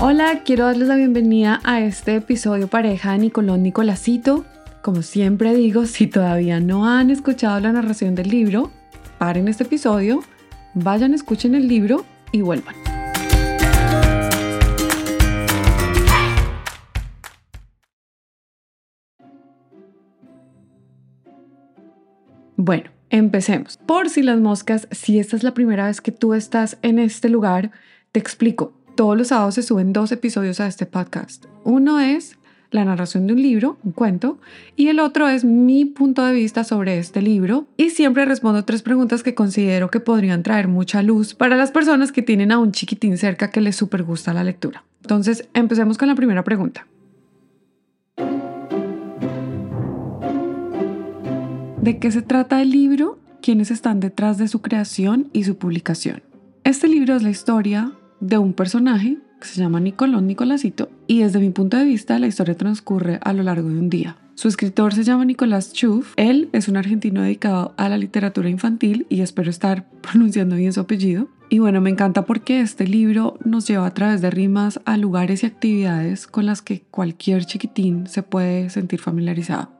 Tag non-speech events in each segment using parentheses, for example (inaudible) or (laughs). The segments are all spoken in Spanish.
Hola, quiero darles la bienvenida a este episodio pareja de Nicolón Nicolásito. Como siempre digo, si todavía no han escuchado la narración del libro, paren este episodio, vayan, escuchen el libro y vuelvan. Bueno, empecemos. Por si las moscas, si esta es la primera vez que tú estás en este lugar, te explico. Todos los sábados se suben dos episodios a este podcast. Uno es la narración de un libro, un cuento, y el otro es mi punto de vista sobre este libro. Y siempre respondo tres preguntas que considero que podrían traer mucha luz para las personas que tienen a un chiquitín cerca que les súper gusta la lectura. Entonces, empecemos con la primera pregunta. ¿De qué se trata el libro? ¿Quiénes están detrás de su creación y su publicación? Este libro es la historia de un personaje que se llama Nicolón Nicolásito y desde mi punto de vista la historia transcurre a lo largo de un día. Su escritor se llama Nicolás Chuf. Él es un argentino dedicado a la literatura infantil y espero estar (laughs) pronunciando bien su apellido. Y bueno, me encanta porque este libro nos lleva a través de rimas a lugares y actividades con las que cualquier chiquitín se puede sentir familiarizado.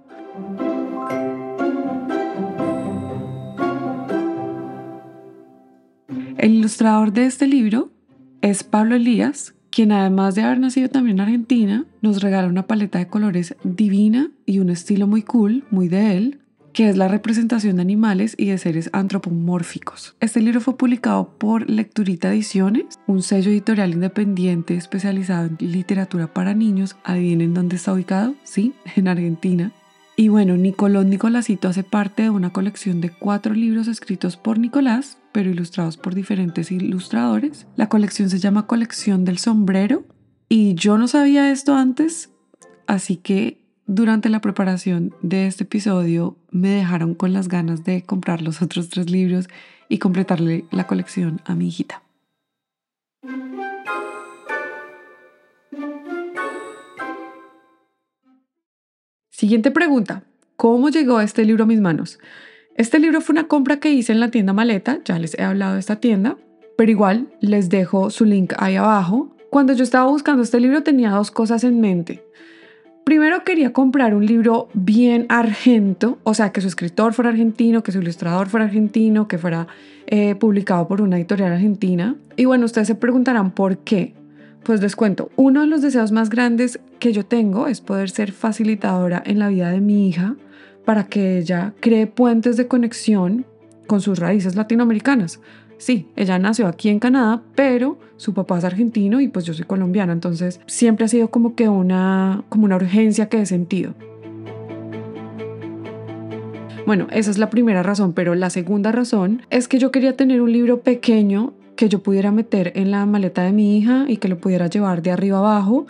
El ilustrador de este libro es Pablo Elías, quien además de haber nacido también en Argentina, nos regala una paleta de colores divina y un estilo muy cool, muy de él, que es la representación de animales y de seres antropomórficos. Este libro fue publicado por Lecturita Ediciones, un sello editorial independiente especializado en literatura para niños. ¿Adivinen dónde está ubicado? Sí, en Argentina. Y bueno, Nicolón Nicolásito hace parte de una colección de cuatro libros escritos por Nicolás, pero ilustrados por diferentes ilustradores. La colección se llama Colección del Sombrero y yo no sabía esto antes, así que durante la preparación de este episodio me dejaron con las ganas de comprar los otros tres libros y completarle la colección a mi hijita. Siguiente pregunta. ¿Cómo llegó este libro a mis manos? Este libro fue una compra que hice en la tienda Maleta, ya les he hablado de esta tienda, pero igual les dejo su link ahí abajo. Cuando yo estaba buscando este libro tenía dos cosas en mente. Primero quería comprar un libro bien argento, o sea, que su escritor fuera argentino, que su ilustrador fuera argentino, que fuera eh, publicado por una editorial argentina. Y bueno, ustedes se preguntarán por qué. Pues les cuento, uno de los deseos más grandes que yo tengo es poder ser facilitadora en la vida de mi hija para que ella cree puentes de conexión con sus raíces latinoamericanas. Sí, ella nació aquí en Canadá, pero su papá es argentino y pues yo soy colombiana, entonces siempre ha sido como que una, como una urgencia que he sentido. Bueno, esa es la primera razón, pero la segunda razón es que yo quería tener un libro pequeño que yo pudiera meter en la maleta de mi hija y que lo pudiera llevar de arriba abajo,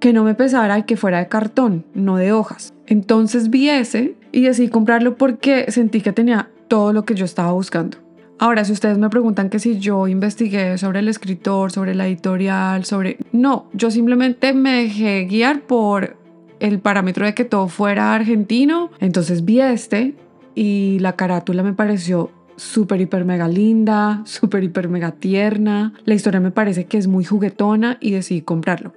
que no me pesara y que fuera de cartón, no de hojas. Entonces vi ese y decidí comprarlo porque sentí que tenía todo lo que yo estaba buscando. Ahora, si ustedes me preguntan que si yo investigué sobre el escritor, sobre la editorial, sobre... No, yo simplemente me dejé guiar por el parámetro de que todo fuera argentino. Entonces vi este y la carátula me pareció súper, hiper, mega linda, súper, hiper, mega tierna. La historia me parece que es muy juguetona y decidí comprarlo.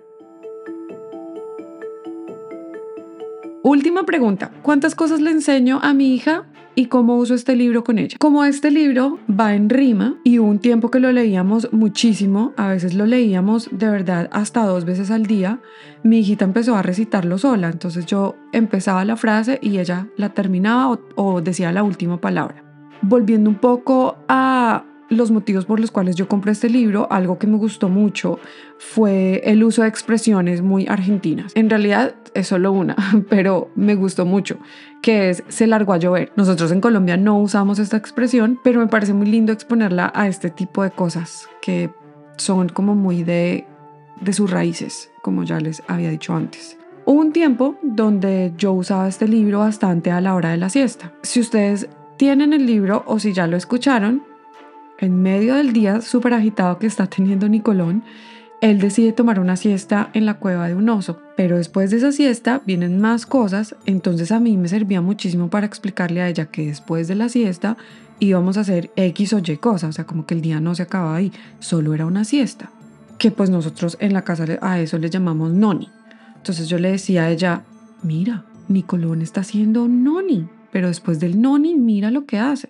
Última pregunta, ¿cuántas cosas le enseño a mi hija y cómo uso este libro con ella? Como este libro va en rima y hubo un tiempo que lo leíamos muchísimo, a veces lo leíamos de verdad hasta dos veces al día, mi hijita empezó a recitarlo sola, entonces yo empezaba la frase y ella la terminaba o, o decía la última palabra. Volviendo un poco a los motivos por los cuales yo compré este libro, algo que me gustó mucho fue el uso de expresiones muy argentinas. En realidad es solo una, (laughs) pero me gustó mucho, que es se largó a llover. Nosotros en Colombia no usamos esta expresión, pero me parece muy lindo exponerla a este tipo de cosas que son como muy de, de sus raíces, como ya les había dicho antes. Hubo un tiempo donde yo usaba este libro bastante a la hora de la siesta. Si ustedes tienen el libro o si ya lo escucharon, en medio del día súper agitado que está teniendo Nicolón, él decide tomar una siesta en la cueva de un oso, pero después de esa siesta vienen más cosas, entonces a mí me servía muchísimo para explicarle a ella que después de la siesta íbamos a hacer X o Y cosas, o sea, como que el día no se acababa ahí, solo era una siesta. que pues nosotros en la casa a eso le llamamos noni. Entonces yo le decía a ella, mira, Nicolón está haciendo noni, pero después del noni, mira lo que hace.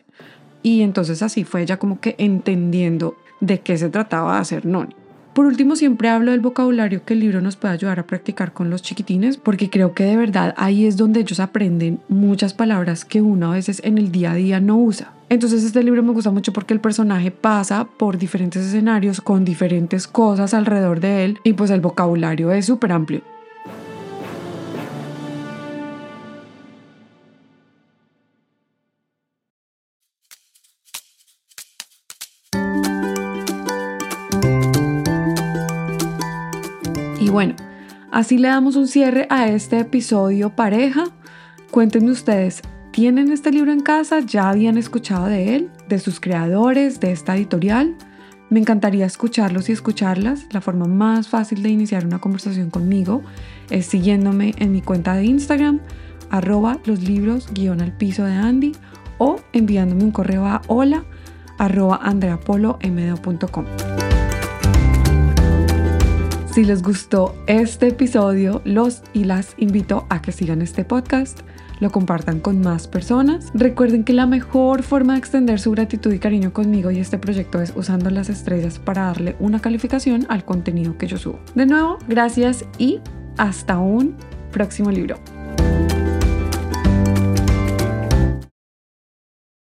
Y entonces así fue ella como que entendiendo de qué se trataba de hacer noni. Por último, siempre hablo del vocabulario que el libro nos puede ayudar a practicar con los chiquitines, porque creo que de verdad ahí es donde ellos aprenden muchas palabras que uno a veces en el día a día no usa. Entonces este libro me gusta mucho porque el personaje pasa por diferentes escenarios con diferentes cosas alrededor de él y pues el vocabulario es súper amplio. Y bueno, así le damos un cierre a este episodio pareja. Cuéntenme ustedes, ¿tienen este libro en casa? ¿Ya habían escuchado de él? ¿De sus creadores? ¿De esta editorial? Me encantaría escucharlos y escucharlas. La forma más fácil de iniciar una conversación conmigo es siguiéndome en mi cuenta de Instagram, arroba los libros guion al piso de Andy o enviándome un correo a hola arroba andreapolomdo.com. Si les gustó este episodio, los y las invito a que sigan este podcast, lo compartan con más personas. Recuerden que la mejor forma de extender su gratitud y cariño conmigo y este proyecto es usando las estrellas para darle una calificación al contenido que yo subo. De nuevo, gracias y hasta un próximo libro.